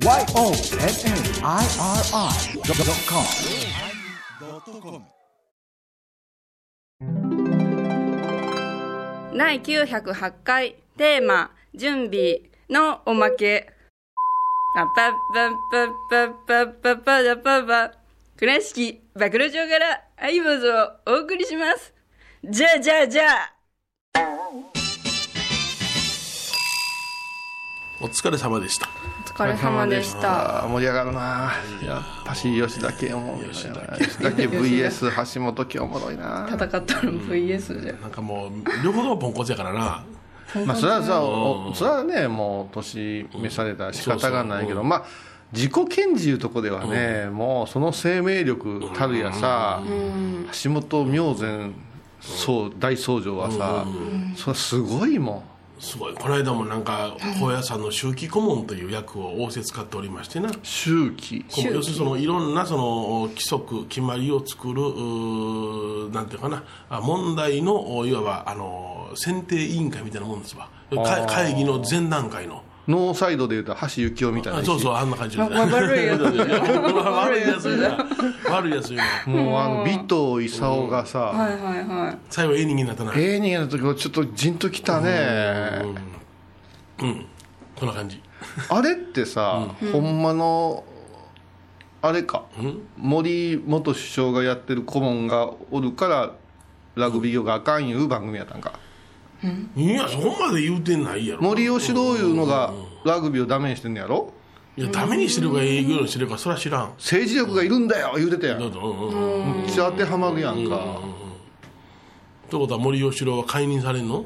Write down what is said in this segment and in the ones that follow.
YONNIRI.com 第908回テーマ「準備」のおまけ。パッパッパッパッパッパッパッパッパッパッ倉敷暴露町から相棒図をお送りしますじゃあじゃあじゃあお疲れ様でした疲れ様でした。盛り上がるな。や。っぱし吉田家おも。吉田家 VS 橋本家おも。ろいな戦ったの VS じゃんなんかも。う両方とも。ポンコツやからなまあそれはさおそれはねも。う年召されたら仕方がないけどまあ自己顕示いうとこではね、も。うその生命力たるやさ、橋本明前そう大僧正はさ、それすごいも。んすごい。この間もなんか高野山の周期顧問という役を仰せ使っておりましてな。周期要するにそのいろんなその規則決まりを作るなんていうかな。あ問題のいわばあの選定委員会みたいなもんですわ。か会議の前段階のノーサイドでいうと橋幸夫みたいなあそうそうあんな感じで、ね、わ悪いやつ悪いやつ悪いやつもうあの尾藤勲がさ、はいはいはい。最後ええ人間になったな。ええ人間の時はちょっとじんときたね、うん。こんな感じ。あれってさ、ほんまのあれか、森元首相がやってる顧問がおるからラグビーがあかんいう番組やったんかいやそこまで言うてないやろ。森喜朗いうのがラグビーをダメにしてんのやろ？いやダメにしてるか営業にしてるかそれは知らん。政治力がいるんだよ言うてたやん。どうぞ。うん。うんうんめっちゃ当てはまるやんか、ってことは森喜朗は解任されんの？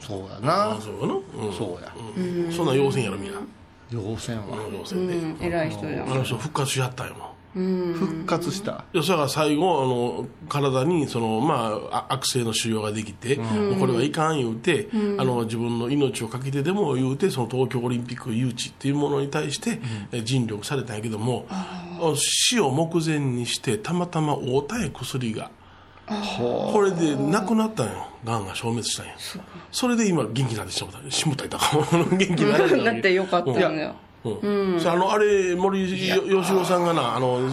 そうやな、あそうかな、うん、そうや。そんな要請やろみんな。要請は。要請で、うん。偉い人じゃんあの人復活しはったよ復活した。いやそれから最後あの体にその、まあ、あ悪性の腫瘍ができて、もうこれはいかん言うて、あの自分の命をかけてでも言うてその東京オリンピック誘致っていうものに対して、え尽力されたんやけども死を目前にしてたまたま会うたんや薬がこれで亡くなったんよ。がんが消滅したんや。それで今元気になってしまった。しもったいたか元気に。なってよかったんだよ。うんそれあのあれ森喜朗さんがなあのう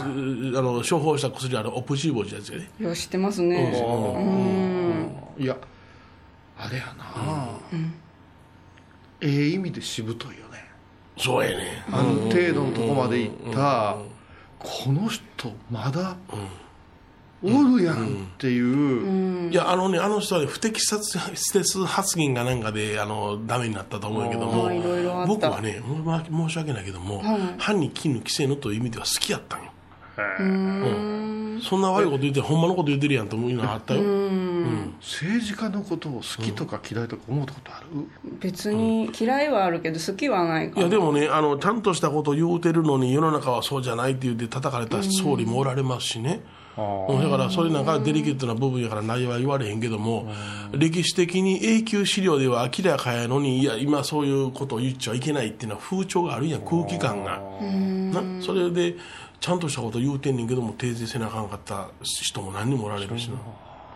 あの処方した薬あれオプシーボジやつやね。よう知ってますね。いやあれやな、ええ意味でしぶといよね。そうやね。あの程度のとこまで行ったこの人まだおるやんっていう、いやあのねあの人はね不適切発言がなんかであのダメになったと思うんやけども僕はねもうま申し訳ないけども、歯に絹規制のという意味では好きやったんよ。うん。そんな悪いこと言ってほんまのこと言ってるやんと思うのがあったよ。政治家のことを好きとか嫌いとか思ったことある、別に嫌いはあるけど好きはないかいやでもねあのちゃんとしたことを言うてるのに世の中はそうじゃないって言って叩かれた総理もおられますしね、うんだからそれなんかデリケートな部分やから内容は言われへんけども、歴史的に永久資料では明らかやのにいや今そういうことを言っちゃいけないっていうのは風潮があるやん空気感が。なそれでちゃんとしたこと言うてんねんけども訂正せなあかんかった人も何人もおられるしな。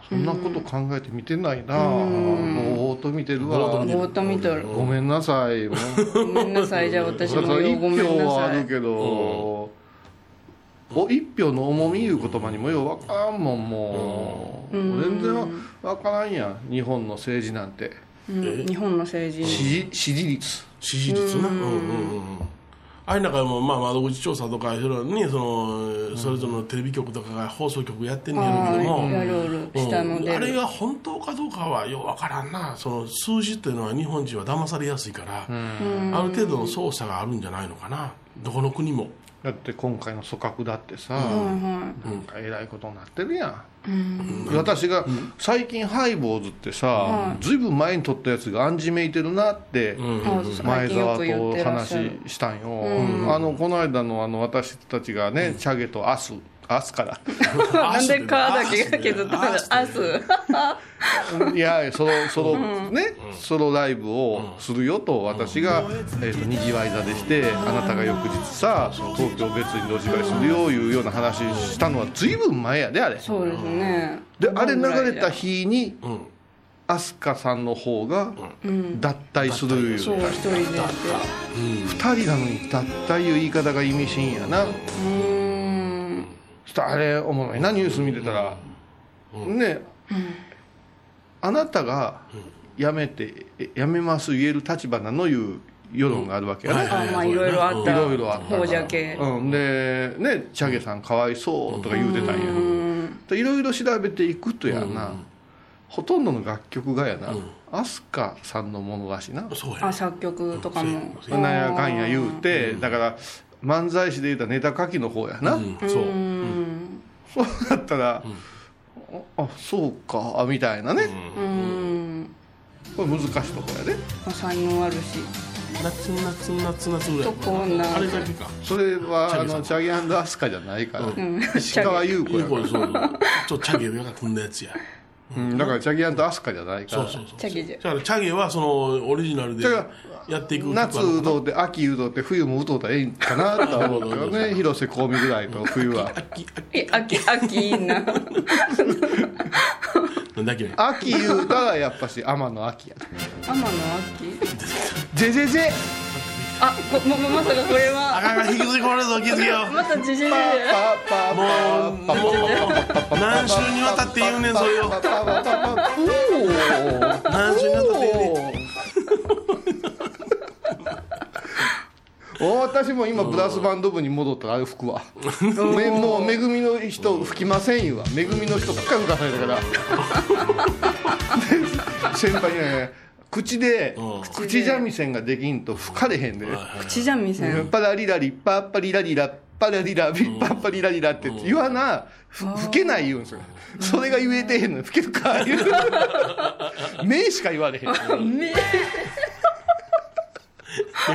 そんなこと考えて見てないな。ぼーっと見てるわ。ぼーっと見とる。ごめんなさい。ごめんなさい。じゃあ私もようごめんな票はあるけど、お一票の重みいう言葉にもようわからんもんもう、全然わからんやん日本の政治なんて。うん。日本の政治。支持支持率。支持率な？うん。うんうんあれなんかもまあ窓口調査とかいろいろねそのそれぞれのテレビ局とかが放送局やってんねやけども。うん。あれが本当かどうかはようわからんな。その数字っていうのは日本人は騙されやすいから、ある程度の操作があるんじゃないのかな。どこの国もだって今回の組閣だってさ、なんかえらいことになってるやん、私が最近ハイボーズってさ、ずいぶん前に撮ったやつが暗示めいてるなって、あ前澤と話る。したんよ、あのこの間のあの私たちがね、チャゲとアスアスから。なんでカーだけが削ったの？アスいやソロソロ、ねソロライブをするよと私が、えー、とにぎわい座でしてあなたが翌日さ東京別に路地場するよいうような話したのはずいぶん前やであれ。そうですね。であれ流れた日に飛鳥さんの方が脱退するいうそう一人で二人なのに脱退いう言い方が意味深やな。うーんそしたらあれおもろいなニュース見てたら、ね、あなたが辞めてえ辞めます言える立場なのいう世論があるわけやね、あまあいろいろあった。いろいろあった。ほうじゃけ。うん、でねチャゲさんかわいそうとか言うてたんや、でいろいろ調べていくとやな、ほとんどの楽曲がやな、飛鳥さんのものらしいな。そうや。あ作曲とかも。なんやかんや言うて、だから漫才師で言うたらネタ書きの方やな、うんそう。うん。そうだったら、ああそうかみたいなね、うん。これ難しいとこやで。まあ才能あるし。夏夏夏夏ぐらい。とこなあれだけか。それはあチャゲさん。のチャゲアスカじゃないから、ん。石川優子やから。子そうちょっとチャゲが組んだやつやうん、だからチャゲアスカじゃないから。そうそうそう。チャゲじゃだからチャゲはそのオリジナルでやっていく夏歌うて秋歌うて冬も歌うたらええんかなとは思うけどね。広瀬香美ぐらいと冬は。秋え秋秋いいな。なんだっけ？秋言うたらやっぱし天野秋や天野秋？ぜぜぜあこまままさかこれあはかんあかん引きずり込まれるぞ気づけよ。またジジジパパもうもう何週にわたって言うねんそれを。何週にわたって言うねんお 私も今ブラスバンド部に戻ったらあれ吹くわめもうめぐみの人吹きませんよ。めぐみの人ばっかり吹かされたから。で 先輩にね口でうん。口三味線ができんと吹かれへんで、口じゃんみせんパラリラリパッパリラリラパラリラビパッパリラリラって言わなふ吹けない言うんですよ。それが言えてへんの。に吹けるか言う。目しか言われへん。目。め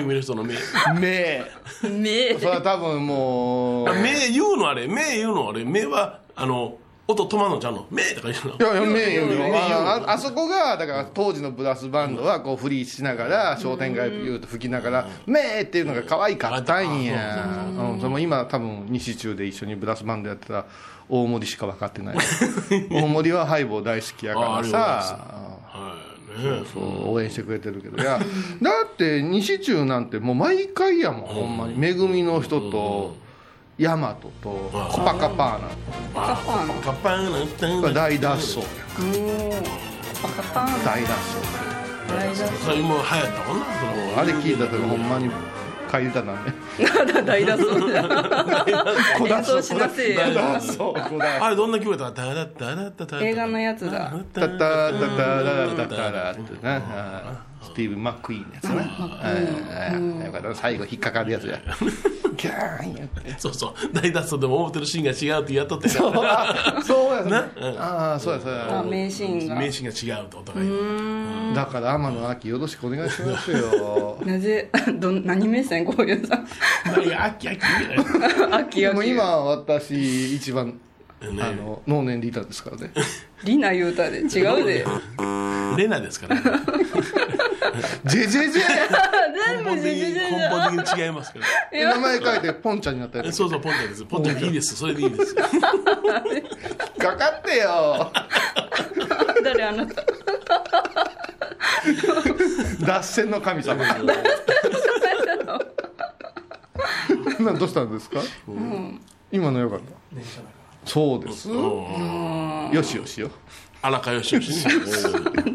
ぐみの人の目。目。目。それは多分もう。目言うのあれ。目言うのあれ。目はあの音止まんのちゃうの？目とか言うの？いやいや名誉名誉あああそこがだから当時のブラスバンドはこうフリーしながら商店街言うと吹きながら「めー」っていうのが可愛かったんや。うんそれも今多分西中で一緒にブラスバンドやってた大森しか分かってない。大森はハイボー大好きやからさ。はいね。そう応援してくれてるけど。いやだって西中なんてもう毎回やもんほんまに。めぐみの人と大和とコパカパーナ。パカパーンパパンなんてんが大脱走。やおーパカパーン大脱大脱それもう流行ったもんなその走あれ聞いた時ほんまに帰りたな大脱走。脱そうこだあれどんな曲やった？ダダダダダダ映画のやつだ。タタタタタラタタスティーブ・マックイーンのやつなうんよかった最後引っかかるやつやギャーンやって。そうそう。大脱走でも思ってるシーンが違うってやっとってあそうやな？ねああそうやそうあや名シーンが。名詞が違うとお互いだから天野秋よろしくお願いしますよ。なぜ どん何目線こういうさ？いや秋秋？みたいな秋。でも秋今私一番ね。あの脳年リーダーですからね。リナ言うたで違うで。レナですからね ジェジェジェ。全部根本的にジジジジ根本的に違いますから名前書いてポンちゃんになったやつえそうそうポンちゃんですポンちゃんいいですそれでいいですかかってよ。誰あなた脱線の神様。なんどうしたん。ですか、今のよかった。そうです。よしよしよ荒川よしよし。ね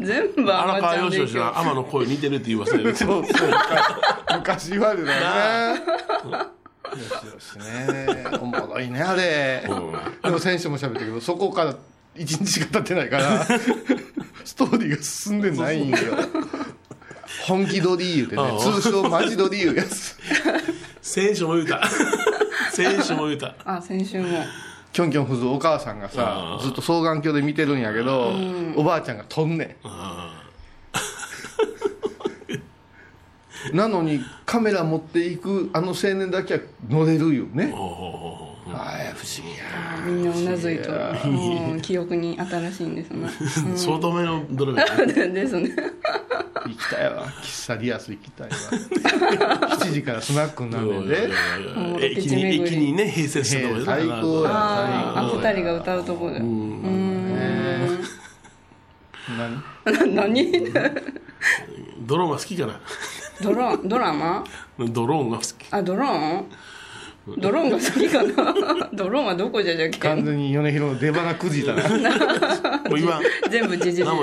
全部あ荒川よしよしは天の声似てるって言いましたよねそうそう。昔言われたよね。よしよしね。おもろいねあれ。でも先週も喋ったけどそこから一日しか経ってないから ストーリーが進んでないんよ。本気ドリー言うてね。通称マジドリーいうやつ。選手も言うた。選手も言うた。あ先週もキョンキョンフズお母さんがさずっと双眼鏡で見てるんやけど、おばあちゃんが飛んねんあなのにカメラ持っていくあの青年だけは乗れるよね。ああ不思議や。みんなうなずいとう。ん記憶に新しいんですね。う相当目のドラマですね。行きたいわ。喫茶リアス行きたいわ。7時からスナックになんね。んで駅に駅にね併設したところ最高やあ二人が歌うとこで。うん。何？何？ドローンが好きかなドローンドラマ？ドローンが好き。あドローン？ドローンが好きかな？ドローンはどこじゃじゃけ？ん完全に米広の出花くじいたな。もう言わん。全部じじじご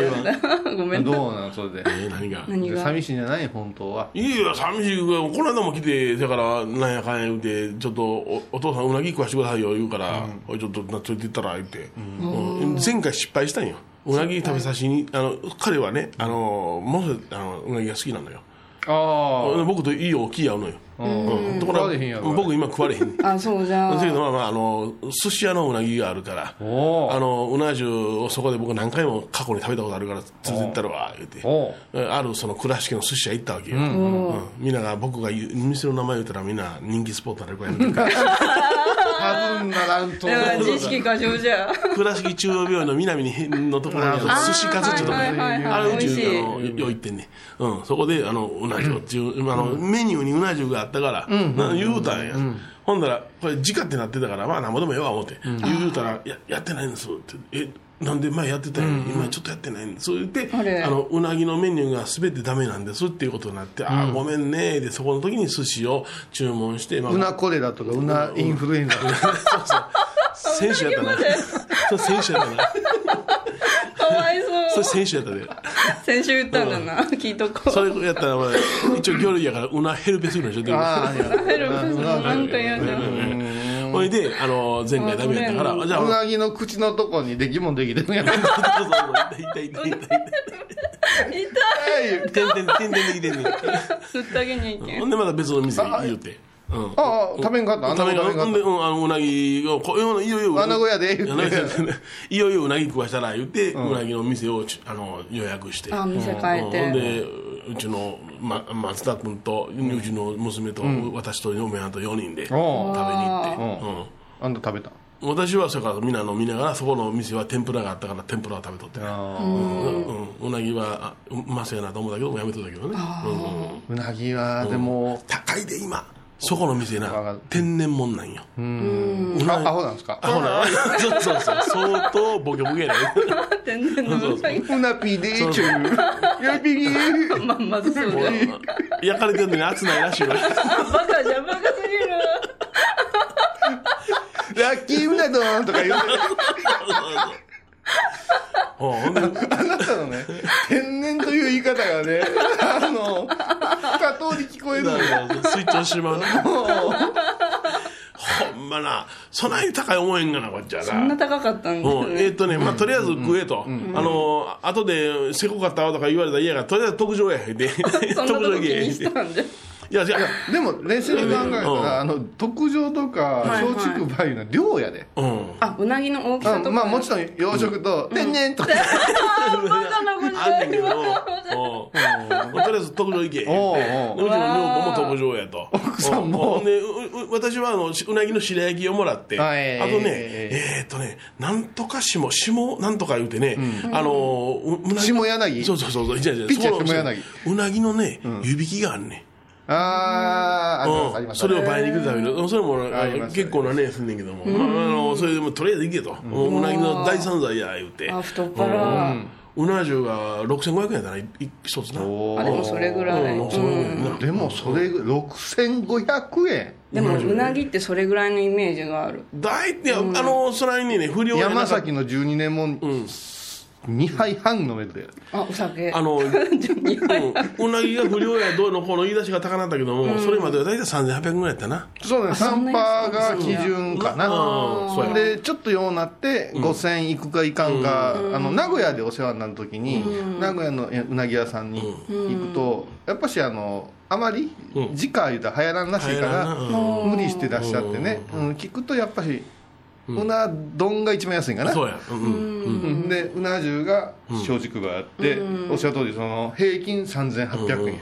めん。などうなのそれで？えー何が？何が？寂しいんじゃない本当は。いやいや寂しい。この間も来てだからなんやかんや言うてちょっとおお父さんうなぎ食わしてくださいよ言うから、おいちょっとなっといてったら言って、うん。前回失敗したんよ。うなぎ食べさしにあの彼はねあのもうあのうなぎが好きなのよ。あ僕といい大きい合うのよ、うん。ところが僕今食われへん。あそうじゃだけどあまあまああの寿司屋のうなぎがあるからあのうな重をそこで僕何回も過去に食べたことあるから連れてったるわ言うて。あるその倉敷の寿司屋行ったわけよ、うん。みんなが僕が店の名前言ったらみんな人気スポットになるからやめて多分ならんといや自意識過剰じゃ倉敷中央病院の南にのところにある寿司かつってとこはいはいはいあれうちよ行ってんね、うん、そこであのうな重っていう、あのメニューにうな重があったから、な言うたんや、ほんだらこれ直ってなってたからまあなんぼでもええわ思って、言うたらややってないんです。ってえなんで前やってたんや、今ちょっとやってないんです。そう言ってあのうなぎのメニューが全てダメなんですっていうことになって、ああごめんねでそこの時に寿司を注文して、まあうなコレラとかうなインフルエンザとか。選手やったな。それ選手やったな。かわいそう。それ選手やったで。先週言ったんだな？聞いとこう。それやったらお前一応魚類やからうなヘルペスぐらいでしょでもああいやヘルプスなんかやだほいであの前回ダメやったからああじゃあうなぎの口のとこにできもんできてるやん。そうそうそう。痛い痛い痛い痛い痛いてんほんでまた別の店に言うてうん。ああ食べんかった？あんな食べんかっうん、あのうなぎをこういよいよ穴子屋で言うて。いよいようなぎ食わしたら言って、うなぎの店をちあの予約して。あ店変えて。うん。ほんでうちの、ま、松田君と、うちの娘と、私と嫁はんと4人で食べに行って、たあんた食べた？うん、私はそれからみんな飲みながらそこの店は天ぷらがあったから天ぷらを食べとって、あうん。うん。うなぎはあうまそうやなと思ったけどやめとったけどね、うなぎはでも高いで今そこの店な天然もんなんよ。うん。あアホなんですか？あほらそうそうそう相当ボケボケやね天然のうなぎうなぴでちゅうやぴーままずそうもだよう。焼かれてるのに熱ないらしいわ。バカじゃんバカすぎる。ラッキーうな丼とか言う あなたのね天然という言い方がねあの二通り聞こえるのよ。スイッチ押しま う。なほんまなそないに高い思えんがなこっちはそんなな高かったんだ。うん、えーっとね、まあ、とりあえず食えと、あの後でせこかったわとか言われたら嫌やからとりあえず特上や。で そんなとこ気特上行け。にしたんじゃいやいやでも冷静に考えたうん。らあの特上とか松竹梅いうのは量やで。うん。あうなぎの大きさとか。あまあもちろん養殖と天然とか。あバカなことあんねんけど、うん。とりあえず特上行け。うちの女房も特上やと。奥さんも。で、うう私はあのしうなぎの白焼きをもらって、あとね、ええー。っとね、なんとか下、下なんとか言うてね、あの、ううなぎ下柳？そうそうそうそう、じ柳。うなぎのね、湯引きがあんねん。あーありますあります。それを倍に行くために、それもああります。結構なねすんねん。けども、まあ、あのそれでもとりあえず行けと、もううなぎの大散財や言うて、あ太っ腹。うな重が6500円やったな、い一つな。おあでもそれぐらい。うん6500円な。でもそれ6500円。でもうなぎってそれぐらいのイメージがある。大体、あのそれにね不良山崎の12年も2杯半飲めるであお酒。あの、うん、うなぎが不良やどうのこうの言い出しが高なったけども、それまでは大体3800円ぐらいやったな。そうね。3パーが基準かな。でちょっとようなって5000いくかいかんか、あの名古屋でお世話になる時に、名古屋のうなぎ屋さんに行くと、やっぱしあのあまりうん。時価言うたら流行らんらしいから無理して出しちゃってね、うん聞くとやっぱしうな丼が一番安いんかな、そうや。うんでうな重が松竹があって、おっしゃる通りその平均3800円や、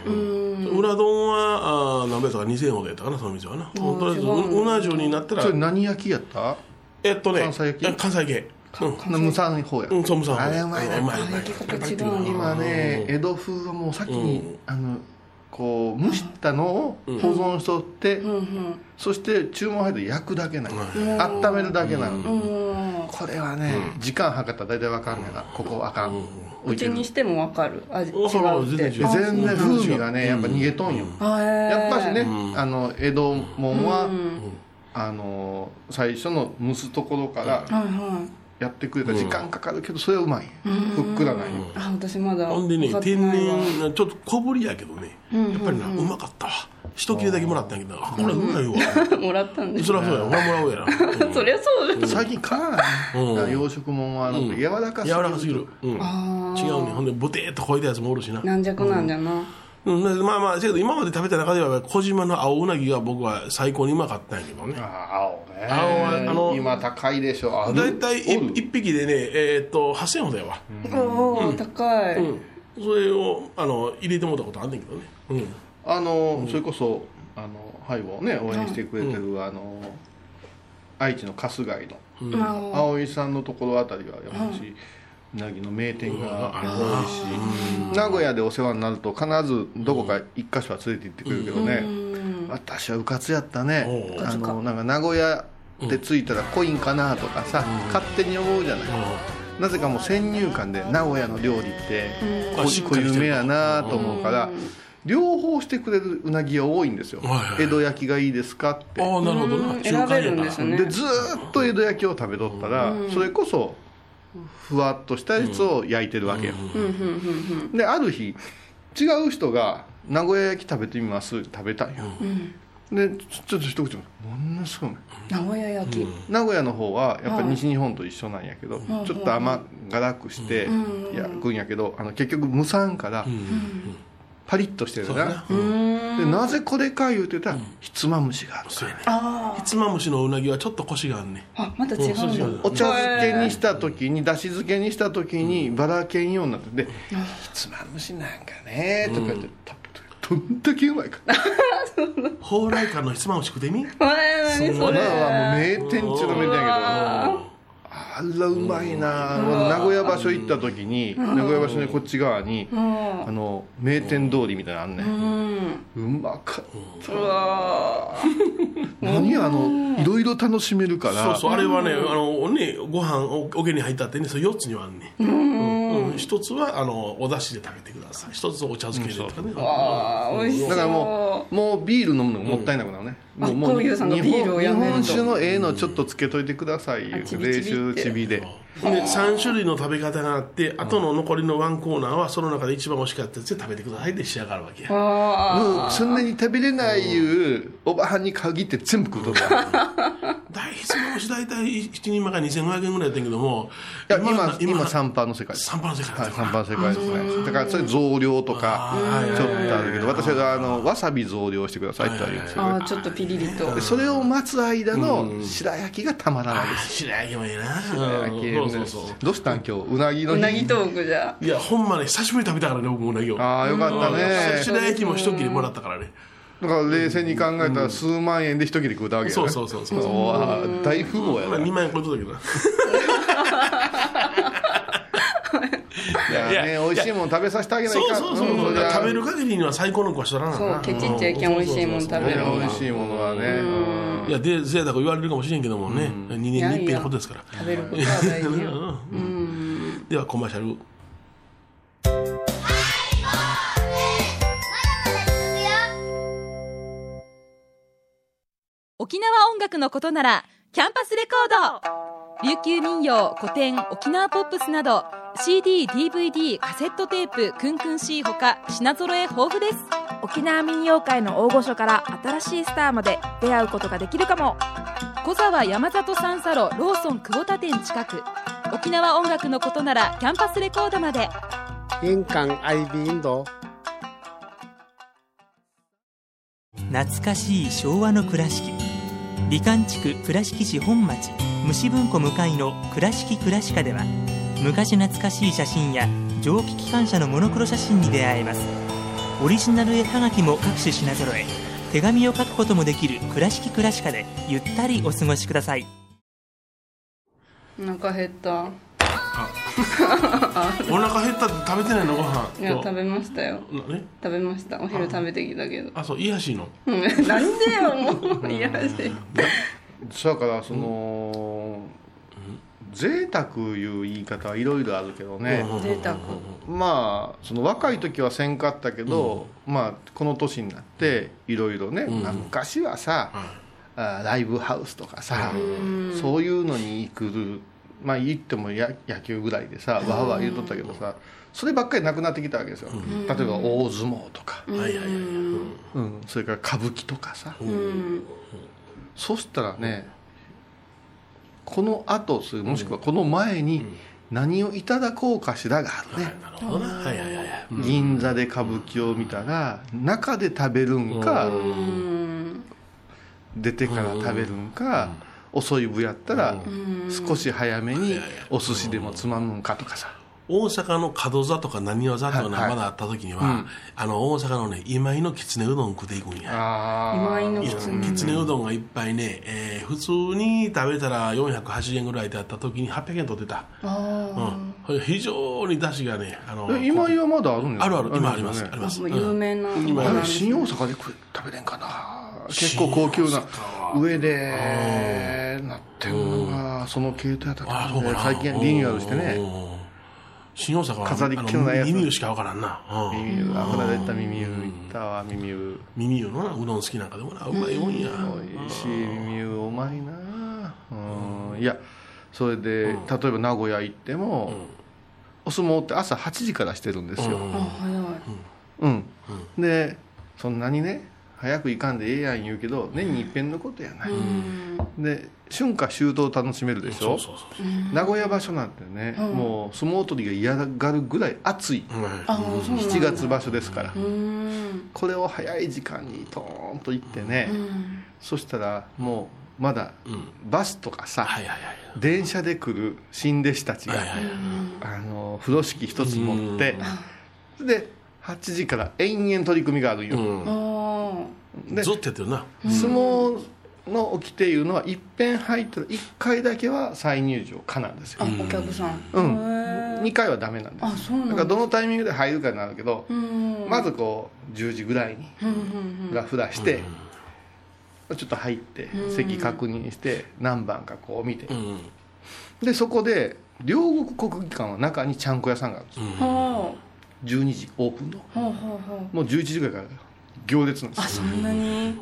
うな丼はあー何倍とか2000円ほどやったかなその店はな。とりあえずううな重になったら。それ何焼きやった？えっとね関西焼き？え関西系うん。無産方や、うんそうむさんあれうまい。なうまい今ね江戸風はもう先に、あのこう蒸したのを保存しとって、うんうん。そして注文入って焼くだけなの、う温めるだけなの、うん。これはね、時間計ったら大体分かんな。いなここあかん、置うちにしてもわかる。味違ううって。全然違う。全然風味がねやっぱ逃げとんよ、やっぱしね、あの江戸もんは、うん。あの最初の蒸すところからはいはいやってくれた。ら時間かかるけどそれはうまい、ふっくらなん。よ、あ私まだほんでね天然ちょっと小ぶりやけどね。やっぱりなうまかったわ。一切れだけもらった。ん。やけどこれうまいわ。もらったんですそりゃそうや。ほらもらおうやな。う んそりゃそうです最近買わない、うん。養殖もん。は柔らかすぎる。柔らかすぎる。うん。違うねほんでボテーっと超えたやつもおるしな。軟弱なんじゃなうん、でまあまあ、だけど今まで食べた中では小島の青うなぎが僕は最高にうまかったんやけどね。あ青ね。青はあの今高いでしょ。あだいたいおる。1匹でね、えーっと、8000円ほどやわ。おお高い。うん。それを、あの、入れてもらったことあんねんけどね。うん。あの、それこそあのハイボをね応援してくれてる、あの愛知の春日井の。まあ葵さんのところあたりは山梨うなぎの名店が多いし名古屋でお世話になると必ずどこか一箇所は連れて行ってくれるけどね。私はうかつやったね。あのなんか名古屋で着いたらコインかなとかさ勝手に思うじゃない。なぜかもう先入観で名古屋の料理ってこあしっかりしてる。う有名やなと思うから両方してくれるうなぎが多いんですよ。江戸焼きがいいですかって。ああ、なるほどな。うん。選べるんですよねでずーっと江戸焼きを食べとったら、それこそふわっとしたやつを焼いてるわけよ、うんうんうんである日違う人が「名古屋焼き食べてみます」って食べたんよ、でちょちょっと一口ものすごい。名古屋焼き。名古屋の方はやっぱり西日本と一緒なんやけど、ちょっと甘辛くして焼くんやけどあの結局無酸からパリッとしてるなそうやな。でなぜこれか言うてたらひつまむしがあるそうやね。あひつまむしのうなぎはちょっとコシがあんね。ああまた違そうお茶漬けにした時にだし漬けにした時にバラけんようになってで「ひつまぶしなんかね」とか言って食べてどんだけうまいか。蓬莱館のひつまむし食ってみ？そこれれ。はもう名店中の名店やけどあらうまいな。名古屋場所行った時に名古屋場所のこっち側にあの名店通りみたいなのあんねん。うまかった。何あのいろいろ楽しめるから。そうそう、あれはね、あのね、ご飯おおけに入ったってね、それ4つにはあんね。うん。一つは、あの、お出汁で食べてください。一つはお茶漬けでとかね。あー美味しそう。だからもうもうビール飲むのがもったいなくなるね、あもうもう日本酒のええのちょっとつけといてください冷酒ちびで。で3種類の食べ方があってあとの残りのワンコーナーはその中で一番美味しかったやつで食べてくださいで仕上がるわけや。あもうそんなに食べれないいうおばはんに限って全部食うとるわ 大ひつまぶし大体1人前が2500円ぐらいやったんやけどもいや今今今3パーの世界です。3パーの世界はい、3ですかパーの世界ですね。だからそれ増量とかちょっとあるけど私はあのわさび増量してくださいって言われるんですよあーちょっとピリリと。でそれを待つ間の白焼きがたまらないです。白焼きもいいな。白焼きうんそうそうそう。どうしたん今日？うなぎの日。うなぎトークじゃ。いやほんまね久しぶりに食べたからね僕もうなぎを。ああよかったね。白焼きも一切れもらったからね。だから冷静に考えたら数万円で一切れ食うたわけやね。そうそうそうそう。うわー大富豪やまあな2万円超えとったけどな いやね美味しいもん食べさせてあげないかそうそうそう、んりゃ食べる限りには最高の子はしとらなそうケチっちゃいけん美味しいもん食べるね美味しいものはね。うんいやでぜいたく言われるかもしれんけどもね、2年に一遍のことですから。食べることは大事よ。うん。ではコマーシャル。沖縄音楽のことならキャンパスレコード琉球民謡古典沖縄ポップスなど CD、DVD、カセットテープクンクン C ほか品揃え豊富です。沖縄民謡界の大御所から新しいスターまで出会うことができるかも。小沢山里三佐路ローソン久保田店近く。沖縄音楽のことならキャンパスレコードまで。印鑑 IB インド。懐かしい昭和の倉敷。美観地区倉敷市本町虫文庫向かいの「倉敷倉歯科」では昔懐かしい写真や蒸気機関車のモノクロ写真に出会えます。オリジナル絵はがきも各種品揃え手紙を書くこともできる「倉敷倉歯科」でゆったりお過ごしください。お腹減った。お腹減ったって食べてないの？ご飯。いや食べましたよ。食べました。お昼食べてきたけど。あそういやしいの？うん。なんでよもう。いやらしいそやからその贅沢いう言い方はいろいろあるけどね、贅沢まあその若い時はせんかったけど、まあこの年になっていろいろね、まあ昔はさ、あライブハウスとかさ、そういうのに行くまあ言ってもや野球ぐらいでさわーわー言うとったけどさそればっかりなくなってきたわけですよ、例えば大相撲とか、はいはいはいうん、それから歌舞伎とかさ、そしたらねこの後すもしくはこの前に何をいただこうかしらがあるね、銀座で歌舞伎を見たら中で食べるんか、出てから食べるんか、遅い部やったら少し早めにお寿司でもつまむんかとかさ、大阪の門座とか何座とかはいはい。まだあった時には、あの大阪のね今井のきつねうどん食っていくんや。あ今井のきつきつねうどんがいっぱいね、えー普通に食べたら480円ぐらいであった時に800円取ってた。うん。非常に出汁がねあのあ今井はまだあるんですあるある。今あります。よね。あります。有名な。今新大阪で食べれんかな。結構高級な上でなってるのがその系統やったとあそうかな。思うね最近リニューアルしてね。うん新大阪は飾りっ気のないやつ。あ耳湯しか分からんな、うん。耳湯あこの間行った耳湯行ったわ耳湯耳湯のなうどん好きなんかでもなうまいもんや。美味しい耳湯うまいな。うん。いやそれで例えば名古屋行ってもお相撲って朝8時からしてるんですよ。あ早い。うん。でそんなにね早く行かんでええやん言うけど年に一遍のことやない。で春夏秋冬楽しめるでしょ？名古屋場所なんてね、もう相撲取りが嫌がるぐらい暑い。うん。あそうなんだ。7月場所ですから。うん。これを早い時間にトーンと行ってね、そしたらもうまだバスとかさ、電車で来る新弟子たちが、あの風呂敷一つ持ってで8時から延々取り組みがあるん。よ、ずっとやってるな。相撲の掟いうのは一遍入ったら1回だけは再入場可なんですよ、あお客さん。うん。へー。2回はダメなんですあそうなんだ。だからどのタイミングで入るかになるけど、うんまずこう10時ぐらいにフラフラして、ちょっと入って席確認して何番かこう見て、うんでそこで両国国技館は中にちゃんこ屋さんがあるんですよ、は12時オープンの。あはあはあ。はもう11時ぐらいから行列なんでああすそんなに？よ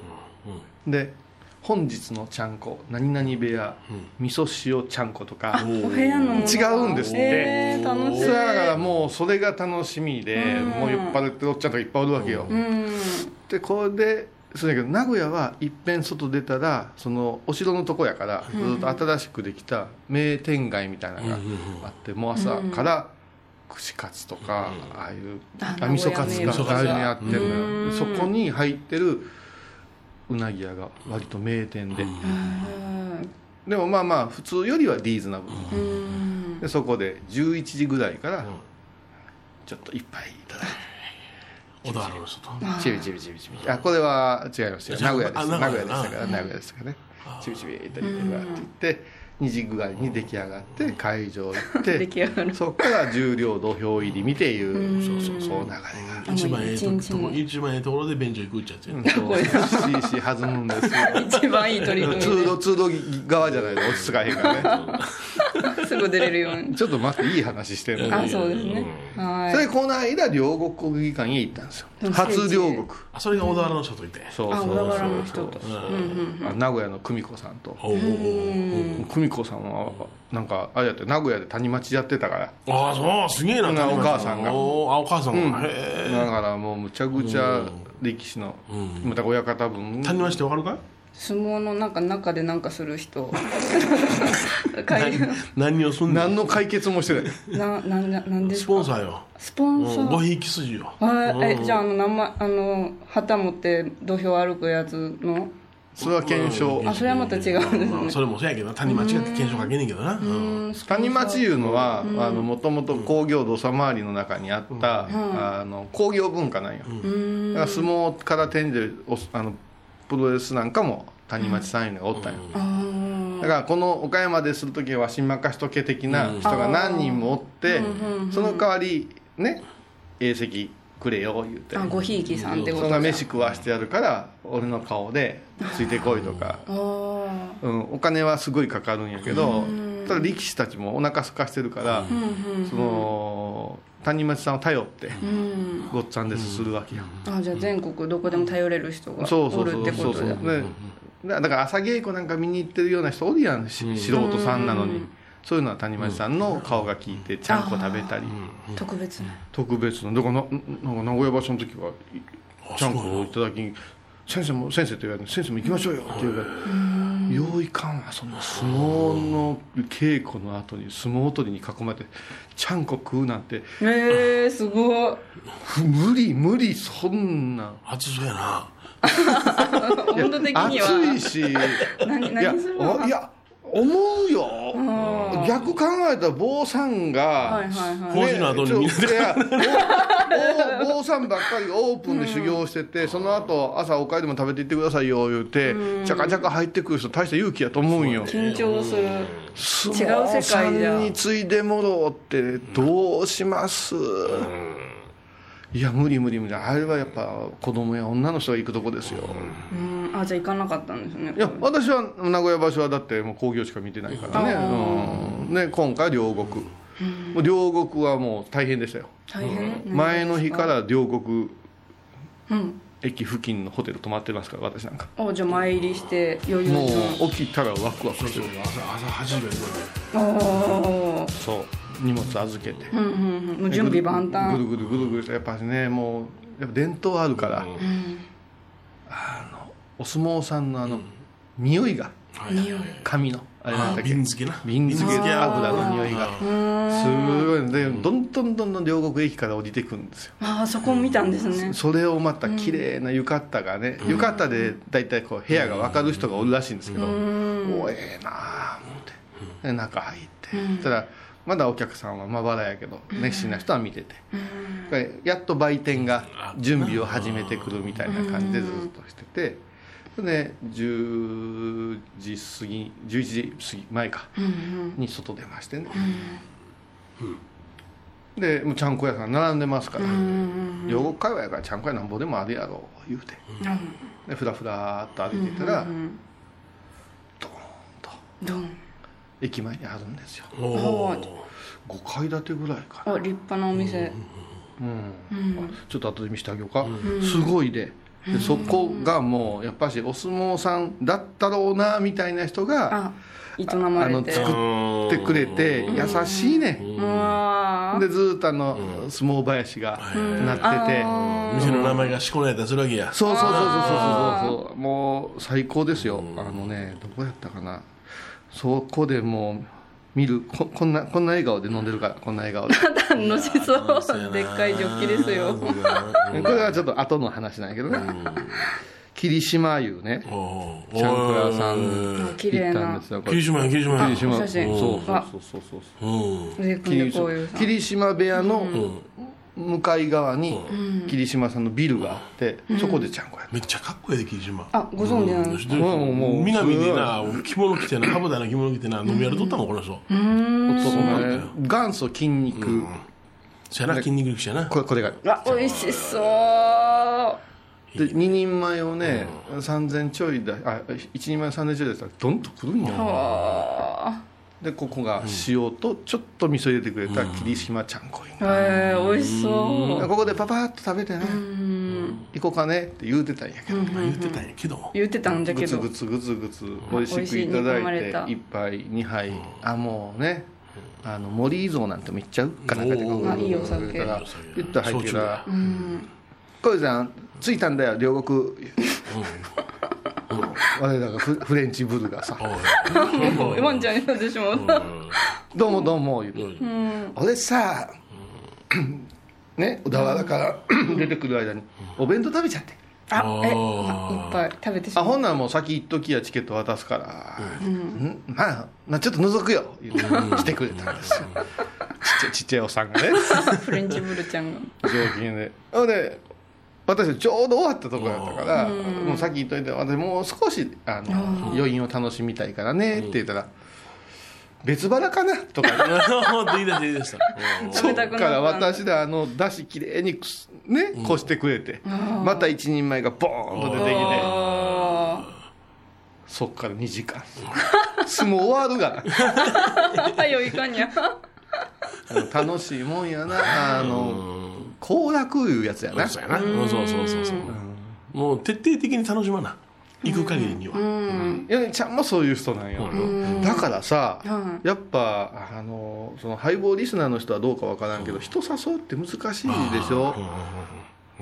で本日のちゃんこ何々部屋、味噌塩ちゃんことかお部屋のもの違うんですって。えー楽しい。だからもうそれが楽しみで、もう酔っ払ってるおっちゃんとかいっぱいおるわけよ、うん。でこれでそうだけど名古屋はいっぺん外出たらそのお城のとこやからずっと新しくできた名店街みたいなのがあってもう朝から串カツとかああいうああ味噌カツ名古屋がああいうのやってるのうん。よでそこに入ってるうなぎ屋が割と名店で。でもまあまあ普通よりはリーズナブル。うん。でそこで11時ぐらいからちょっと一杯いただいて。小田原の人と。チビチビチビチビあこれは違いますよ。名古屋です。あ名名古屋でしたから名古屋でしたからね。チビチビいただいてって言って2時ぐらいに出来上がって会場行って 出来上がる。そっから重量土俵入り見ていうそうそうそう流れが。一番ええとこ一番ええところで便所行くっちゃって、うん。そうしし弾むんですよ。一番いい取り組通み路通路側じゃないと落ち着かへんからね。で すぐ出れるように。ちょっと待っていい話してるのあそうですね。はそれいこの間両国国技館へ行ったんですよ。初両国。あそれが小田原の人といて。あそうそう小田原のそう人とあ名古屋の久美子さんと。おうおうおう久美子さんはなんかあれやって名古屋で谷町やってたから。ああそうすげえなうんお母さんが。おあお母さんが、うん。へえ。だからもうむちゃくちゃ歴史のまた親方分。谷町ってわかるかい？相撲のなんか中でなんかする人。会何をすんねん何の解決もしてない。ななななんですスかポンサーよ。スポンサー。うんごひいき筋よ。はい。えじゃああの名前あの旗持って土俵歩くやつの？それは検証。あそれはまた違うんですね。それもそうやけど谷町が検証かけねんけどな。うん。谷町いうのはもともと工業土佐回りの中にあった、あの工業文化なんよ、だから相撲から転じるおあのプロレスなんかも谷町さんいうのがおったんよ、だからこの岡山でする時はわし任しとけ的な人が何人もおって、その代わりね栄席くれよ言うて。あごひいきさんってことそんな飯食わしてやるから俺の顔でついてこいとか、あうん、お金はすごいかかるんやけどただ力士たちもお腹空かしてるから、その谷町さんを頼ってうん。ごっつぁんですするわけよ、あじゃあ全国どこでも頼れる人がおるってことだ。ね。だだから朝稽古なんか見に行ってるような人おるやん、し素人さんなのに、そういうのは谷町さんの顔が効いてちゃんこ食べたり、特別な。特別のだからななんか名古屋場所の時はちゃんこをいただきに先生も先生と言われて先生も行きましょうよって言うからよういかんわそんな相撲の稽古の後に相撲取りに囲まれてちゃんこ食うなんて。えー、すごい。ふ無理無理そんな。ん暑そうやな。温度的には。暑いし。何いや何するのおいや思うよ。逆考えたら坊さんが、はいはいはい。講師の後にみん 坊さんばっかりがオープンで修行してて、その後朝おかゆでも食べていってくださいよ言うて、ちゃかちゃか入ってくる人大した勇気やと思うんよ。緊張する。違う世界じゃさんについでもろうってどうします、いや無理無理無理。あれはやっぱ子供や女の人が行くとこですよ、うん。あじゃあ行かなかったんですね。いや私は名古屋場所はだってもう興行しか見てないからね,、うん、ね今回両国、もう両国はもう大変でしたよ。大変？前の日から両国うん。駅付近のホテル泊まってますから私なんか。あじゃあ参りして余裕もの。う起きたらワクワクしてる。朝朝8時ぐらいああそう荷物預けて、うんうんうん。準備万ぐ端るぐるぐるぐるしてやっぱりねもうやっぱ伝統あるから、お相撲さんのあの、匂いが匂い髪のあれなんだっけ瓶漬けな瓶漬け油の匂いがすごいでどんどんどんどん両国駅から降りてくるんですよああそこ見たんですねそれをまた綺麗な浴衣がね、浴衣で大体こう部屋が分かる人がおるらしいんですけど、おええなあ思ってで中入って、そしたらまだお客さんはまばらやけど熱心な人は見てて、やっと売店が準備を始めてくるみたいな感じでずっとしてて。それで10時過ぎ11時過ぎ前かに外出ましてね、でもうちゃんこ屋さん並んでますから。両国会話やからちゃんこ屋なんぼでもあるやろ言うて。でふらふらっと歩いていたら、ドーンと。どん駅前にあるんですよ。おお5階建てぐらいかな、あ立派なお店。うん。ちょっと後で見せてあげようか、すごいででそこがもうやっぱしお相撲さんだったろうなみたいな人があ営まあのれて作ってくれて優しいね、でずっとあの相撲林がなってて、店の名前がしこないやったりするわけや。そうそうそうそうそうそうそう。もう最高ですよ、あのねどこやったかなそこでもう見るここんなこんな笑顔で飲んでるからこんな笑顔で。ー 楽しそう。でっかいジョッキですよ。これはちょっと後の話なんやけどね。霧島いうねおちゃんこ屋さん行ったんですよ霧島や霧島や。霧島。写真。そうそうあそうそうそう。霧島部屋の向かい側に霧島さんのビルがあってそこでちゃんこやめっちゃかっこいいで霧島。あご存知なんですかもうもう南でな着物着てな羽だな着物着てな飲み歩いとったもんこの人。そうね元祖筋肉。そやな筋肉力士やな。これこれが。あ美味しそう。で2人前をね、3000ちょいだあ1人前3000ちょいだったらドンとくるんよあでここが塩とちょっと味噌入れてくれた霧島ちゃんこい、ーへえ美味しそここでパパッと食べてね。行こうかねって言うてたんやけど、言ってたんやけど。う言ってたんだけど。ぐつぐつぐつぐつ美味しくいただいて1杯2杯。あもうね。あの森伊蔵なんても行っちゃうかな。んかでこうあいいお酒。言ったら言ったら入ってた。らうん「小遊さん着いたんだよ両国」我らがフフレンチブルがさワンちゃんになってしまう「どうもどうも」言うて俺さね小田原から出てくる間にお弁当食べちゃってあえいっぱい食べてしまうあほんならもう先行っときやチケット渡すから、うんまあ、まあちょっと覗くよ言って来てくれたんですよちっちゃいちっちゃいおっさんがねフレンチブルちゃんが上品でほんで私ちょうど終わったところやったからもう先行っといて私もう少しあの余韻を楽しみたいからねって言ったら別腹かなとか。い出した言い出した。そっから私であのだしきれいにねこしてくれてまた一人前がボーンと出てきて。あそっから2時間。相撲終わるが。な 楽しいもんやなあの行楽いうやつやな。そうやな。うん。そうそうそうそう。もう徹底的に楽しまな。行く限りには。米ちゃんもそういう人なんよ。だからさはやっぱあのそのハイボーリスナーの人はどうかわからんけど人誘うって難しいでしょ？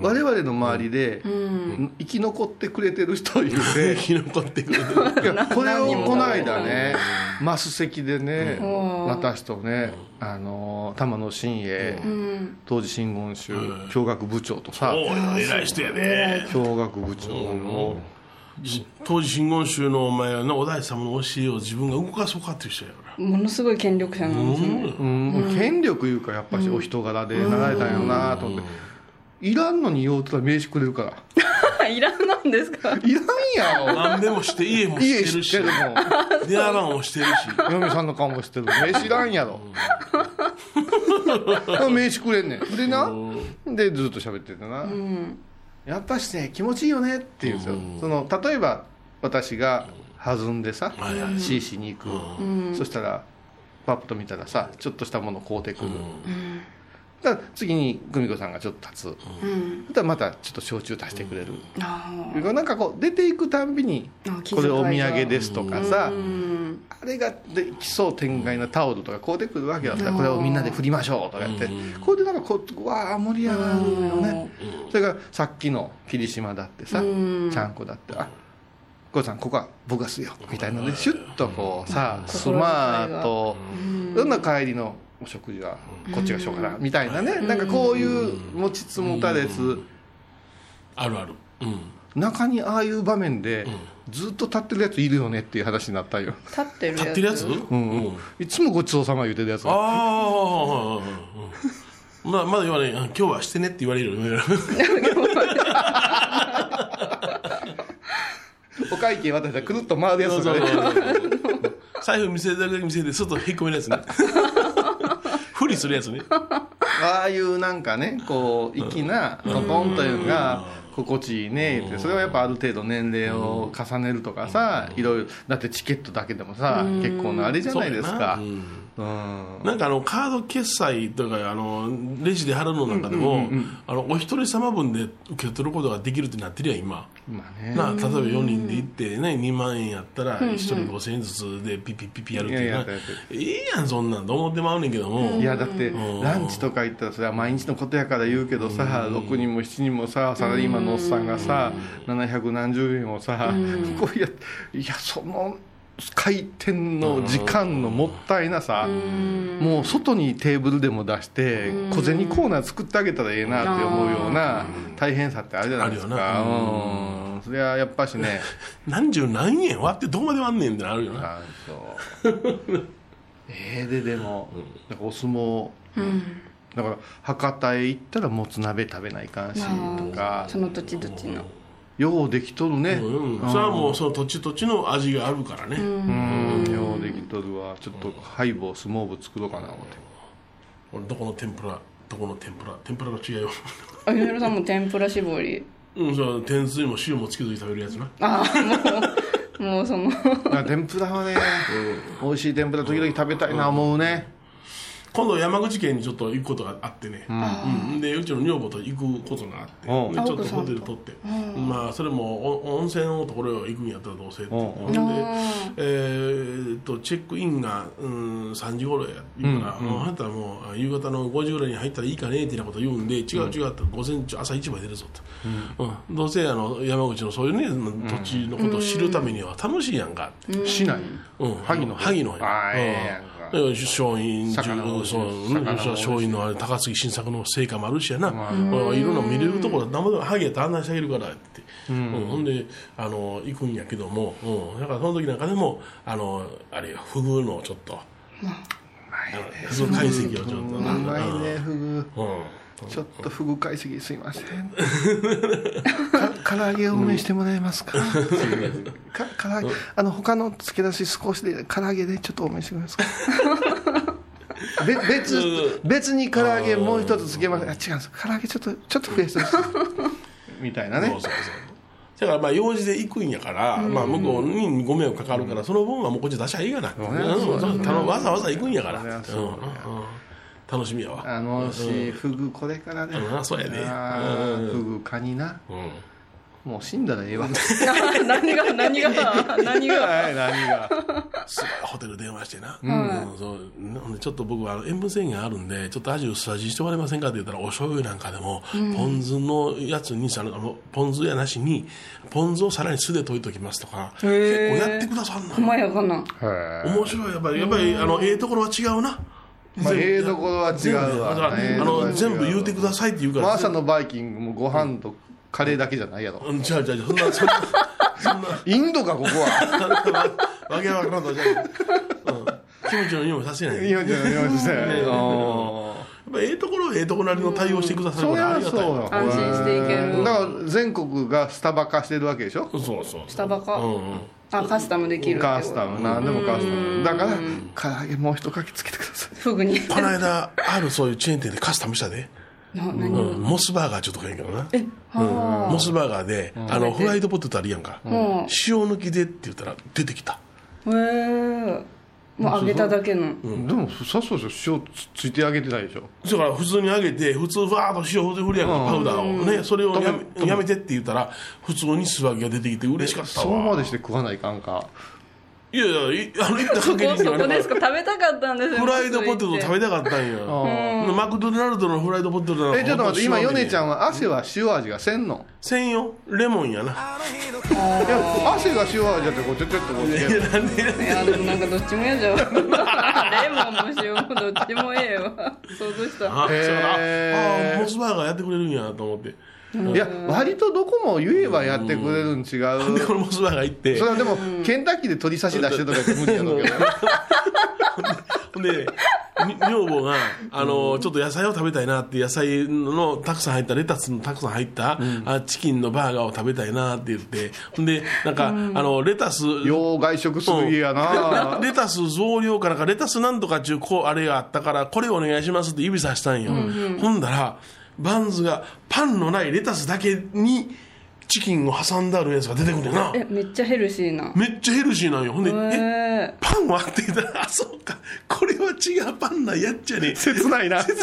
我々の周りで生き残ってくれてる人いる 生ねき残ってくれる。いやこれをこの間ねマス席でねうん。私とねあの玉野真英当時真言宗教学部長とさ偉い人やね。教学部長の。当時真言宗のお前はなお大師様の教えを自分が動かそうかっていう人やからものすごい権力者なんですね。うん。権力いうかやっぱしお人柄でなられたんやろなと思っていらんのに言おうとったら名刺くれるから。いらんなんですか？いらんやろ何でもして家も家知っしてるし。てるもん電話番号もしてるし。嫁さんの顔も知ってる。名刺いらんやろ。名刺くれんねん。でなでずっと喋っててな、やっぱしね気持ちいいよねって言うんですよ、その例えば私が弾んでさ、はいはい。CC に行く、そしたらパッと見たらさちょっとしたもの買うてくる、だ次に久美子さんがちょっと立つ、そしたらまたちょっと焼酎足してくれる、あなんかこう出ていくたんびにあこれお土産ですとかさ、うん。あれがで奇想天外なタオルとかこうでくるわけよ、これをみんなで振りましょうとか言って、これでなんかこうわあ盛り上がるよね、それからさっきの霧島だってさ、ちゃんこだってあこさんここは僕がすよみたいなのでシュッとこうさスマート。どんな帰りのお食事はこっちがしようかなみたいなねなんかこういう持ちつ持たれつあるある。うん。中にああいう場面でずっと立ってるやついるよねっていう話になったんよ、立ってるやつ。立ってるやつ？うんうん、いつもごちそうさま言うてるやつ。ああまあまだ言わない。今日はしてねって言われるよ お会計渡したらくるっと回るやつそうとかね財布見せてだけ見せて外へこめるやつね不利するやつね。ああいうなんかねこう粋なトトンというのが心地いいね言って。それはやっぱある程度年齢を重ねるとかさいろいろだってチケットだけでもさ結構なあれじゃないですか。な。うん。かあのカード決済とかあのレジで払うのなんかでも、あのお一人様分で受け取ることができるってなってるやん今、まあね。な例えば4人で行って、ね、2万円やったら1人5000円ずつでピッピッピッピやるっていうなええやんそんなんと思ってまうねんけども、いやだってん。ランチとか行ったらそれは毎日のことやから言うけどさ6人も7人もさサラリーマンのおっさんがさ700何十円をさこうやいやその回転の時間のもったいなさ。もう外にテーブルでも出して小銭コーナー作ってあげたらええなって思うような大変さってあるじゃないですあるよかうん。それはやっぱしね。何十何円割ってどこまで割んねんってなるよな。あそう。ええででもなんかお相撲。だから博多へ行ったらもつ鍋食べないかんしとか。その土地土地のようできとるね。うん、それはもうその土地土地の味があるからね、うん。ようできとるわ。ちょっとハイボー相撲部作ろうかな思って。俺どこの天ぷらどこの天ぷら天ぷらが違うよ。あひろさんも天ぷら絞り。うんそう天つゆも塩もつけずに食べるやつな。ああもうもうその。あ天ぷらはね美味しい天ぷら時々食べたいな思うね今度山口県にちょっと行くことがあってね、うん。でうちの女房と行くことがあって、うん。でちょっとホテル取って、まあそれもお温泉のところへ行くんやったらどうせって、うんほんで、えーっとチェックインが、うん、3時頃や言うから、もうあなたはもう夕方の5時ぐらいに入ったらいいかねってなこと言うんで違う違うって午前中朝一番出るぞと、うん。どうせあの山口のそういうね土地のことを知るためには楽しいやんかって、市内うん、萩の萩のうん松陰魚もそう魚も松陰のあれ高杉晋作の成果もあるしやな、うんいろんな見れるところ生で萩やったら案内してあげるからって、うん。ほんであの行くんやけども、うん、だからその時なんかでもあのあれよフグのちょっと、あ。のフグ解析をちょっとうまいねフグ。うんちょっとフグ解析すいません。か唐揚げ多めしてもらえますか？か唐揚げあの他の付け出し少しで唐揚げでちょっと多めしてくれますか？べ別別に唐揚げもう一つつけます。あ違うんです唐揚げちょっとちょっと増やしてみたいなね。そうそうそう。だからまあ用事で行くんやから、まあ向こうにご迷惑かかるから、その分はもうこっち出しゃいいがな、ね。うん。わざわざ行くんやから、うん楽しみやわ。あのしフグこれからね。うんそうやねフグカニな。うん。もう死んだらええわ。何が何が何が。はい何が。すごいホテル電話してな、うん。そう。ほんでちょっと僕はあの塩分制限あるんでちょっと味薄味してもらえませんかって言ったらお醤油なんかでも、ポン酢のやつにさあのポン酢やなしにポン酢をさらに酢で溶いときますとか結構やってくださんの細やかなはい面白い。やっぱりやっぱりあのええところは違うなまあええところは違うわ。だからええあところは違うの全部言うてくださいって言うから。マーサのバイキングもご飯とカレーだけじゃないやろ。うん違うそんなそんなそんな。インドかここは。わけわからんとじゃない、うん、キムチの匂いさせない。日本人の日本人でやっぱええところはええところなりの対応してくださるからあゃそうりがたい安心していける。だから全国がスタバ化してるわけでしょ？そうそう。スタバか？うんうん。あカスタムできるカスタム何でもカスタム。だから唐揚げもう一かけつけてください。フグに。この間あるそういうチェーン店でカスタムしたで、な何うん、モスバーガーちょっとかいいけどな。はモスバーガーで、あのフライドポテトあるやんか、塩抜きでって言ったら出てきた。うへえもう揚げただけの。でもさそうでしょ塩つついてあげてないでしょ。だから普通に揚げて普通わーっと塩振りやん。かパウダーを。ねそれをやめやめてって言ったら普通に素揚げが出てきて嬉しかったそうまわでして食わないかんかいやいやい あの行った限りにはねそこですか食べたかったんですよフライドポテト食べたかったんやマクドナルドのフライドポテトなんかえちょっと待って今ヨネちゃんんは汗は塩味がせんの？専用レモンやな。いや汗が塩味だってこうちょちょっとこういやなんでいやでもなんかどっちも嫌じゃん。レモンも塩もどっちもええわ。想像した。あそうへーああモスバーガーやってくれるんやと思っていや割とどこも言えばやってくれるん違う。でこのモスバーガー行って。それはでもケンタッキーで取り差し出してとか言って無理やろ。うけどほんでみ女房があのちょっと野菜を食べたいなって野菜のたくさん入ったレタスのたくさん入った、あチキンのバーガーを食べたいなって言って。ほんでなんか、あのレタスよう外食する家やな。レ レタス増量かなんかレタスなんとかっちゅうこうあれがあったからこれお願いしますって指さしたんよ、ほんだらバンズがパンのないレタスだけにチキンを挟んであるやつが出てくるんやな。えめっちゃヘルシーな。めっちゃヘルシーなんよ。ほんで、えへパンはって言ったらあそうか。これは違うパンなんやっちゃね。切ないな。食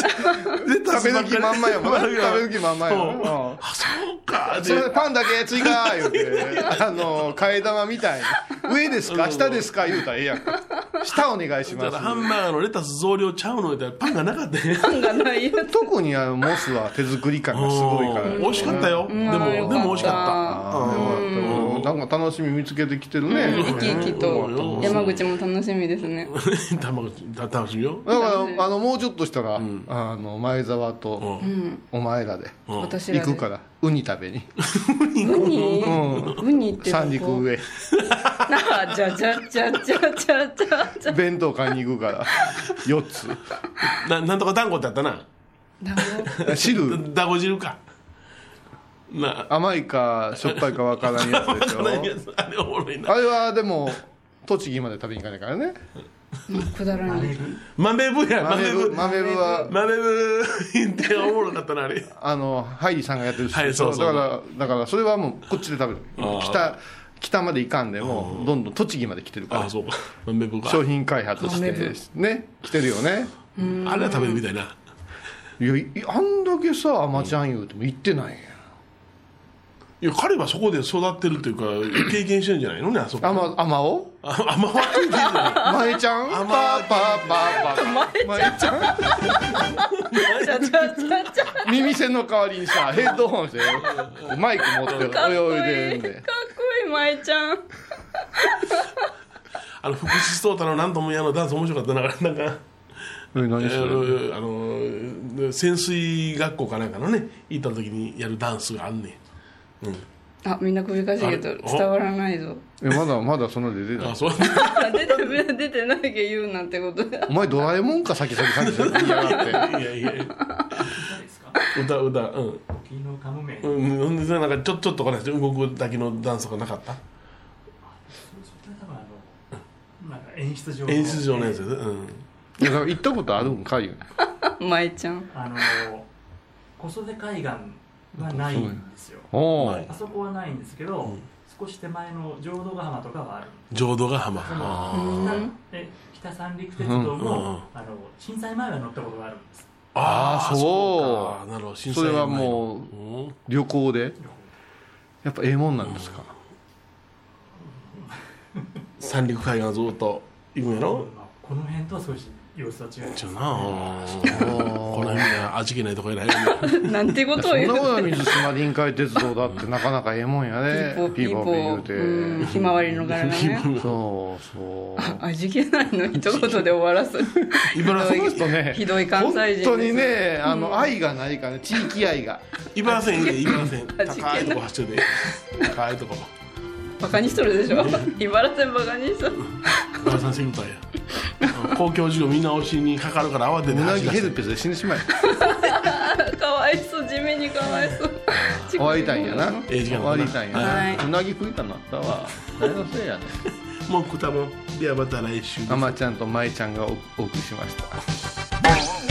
べる気満々やもんな。食べる気満々やもんうん。うん。あそうか。それでパンだけ追加言うて。あの替え玉みたいに上ですか？下ですか？言うたらええやんか。下お願いしだます。ハンバーガーのレタス増量ちゃうの言ったらパンがなかったんや。パンがない特にあのモスは手作り感がすごいから。うん。美味しかったよ、でもあーよかったでも美味しかあーよかった。うん。なんか楽しみ見つけてきてるね。生き生きと。山口も楽しみですね。った卵た楽しみよ。だからあのもうちょっとしたら、あの前澤とお前らで行くから。ウニ食べに。ウニ？ウニって三陸上。あじゃじゃじゃじゃじゃじゃじゃ弁当買いに行くから。4つ。ななんとか団子ってあったな。だも 汁。だご汁かな甘いかしょっぱいかわからんやつでしょ。あやつあれおもろいな。あれはでも栃木まで食べに行かないからね。くだらに豆腐や豆腐豆腐豆腐は。豆腐っておもろかったなあれ。あのハイリさんがやってるし、はいそうそう。だからだからそれはもうこっちで食べる。北北まで行かんでもどんどん栃木まで来てるから。あそう。か豆腐商か品開発してね来てるよね。あれは食べてみたいな。いやいあんだけさ甘ちゃん言うても行ってないん。やいや彼はそこで育ってるっていうか経験してるんじゃないのねあそこ。甘甘をあ甘は経験じゃない。前ちゃん？パーパーパーパー前ちゃん。ちゃちゃちゃちゃ耳栓の代わりにさヘッドホンしてマイク持って泳いでんで。かっこいい舞ちゃん。あの福士蒼太のなんともやのダンス面白かったななんか。え何あそあの潜水学校かなんかのね行った時にやるダンスがあんねんあみんな首かしげと伝わらないぞ。えまだまだそんな出てない？あそう。あ 出て出てないけ言うなんてこと。だお前ドラえもんか先々感じで言いやがって。いやいや。歌歌うん。時のカモうんほんでなんかちょちょっとこれ動くだけのダンスとかなかった？それ多分あのなんか演出上の演出上のやつ？うん。いやだから行ったことあるんかいう 舞ちゃん。あの小袖海岸はないんですよ。あそこはないんですけど、うん。少し手前の浄土ヶ浜とかはある。浄土ヶ浜。北え北三陸鉄道も、うんうんうん。あの震災前は乗ったことがあるんです。あーそうか。なるほど。震それはもううん。旅行で？やっぱええもんなんですか、三陸海岸ずっと行くんやろ？まあこの辺とは少し様子は違いますちゃうな。この辺には味気ないとこやない なんてことそんを言う。なことは水島臨海鉄道だってなかなかええもんやね。ピーポーピーポーうん。ひまわりの柄のね。そうそう。味気ないの。一言で終わらす茨この城人ねひどい関西人本当にねあの、愛がないからね。地域愛が。茨城線で茨城高いとこ走ってて。高いとこ。バカにしとるでしょ？茨城線バカにしとる。茨城線センターや。うん 公共事業見直しにかかるから慌ててうなぎ走りヘルペスで死んでしまえ。かわいそう地味にかわいそう終わりたいんやな。ええ時間だな。終わりたいんやな、はい。うなぎ食いたなったわ。誰のせいやねもう食ったもん。ではまた来週。あまちゃんとまいちゃんがおお送りしました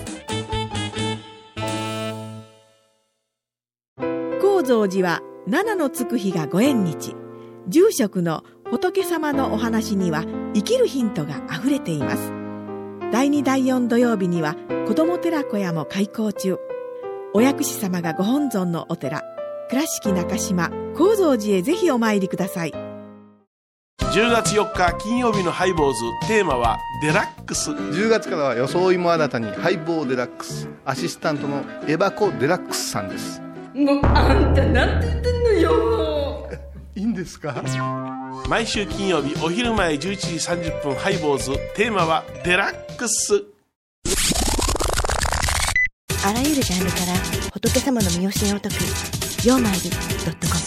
蔵寺は七のつく日がご縁日。住職の仏様のお話には生きるヒントがあふれています。第2第4土曜日には子ども寺小屋も開校中。お薬師様がご本尊のお寺倉敷中島・高蔵寺へぜひお参りください。10月4日金曜日のハイボーズテーマはデラックス。10月からは装いも新たにハイボーデラックス。アシスタントのエバコ・デラックスさんですもうあんたなんて言ってんのよ。いいんですか？毎週金曜日お昼前11時30分ハイボーズ。テーマはデラックス。あらゆるジャンルから仏様の身教えを解く「曜マイルドットコム」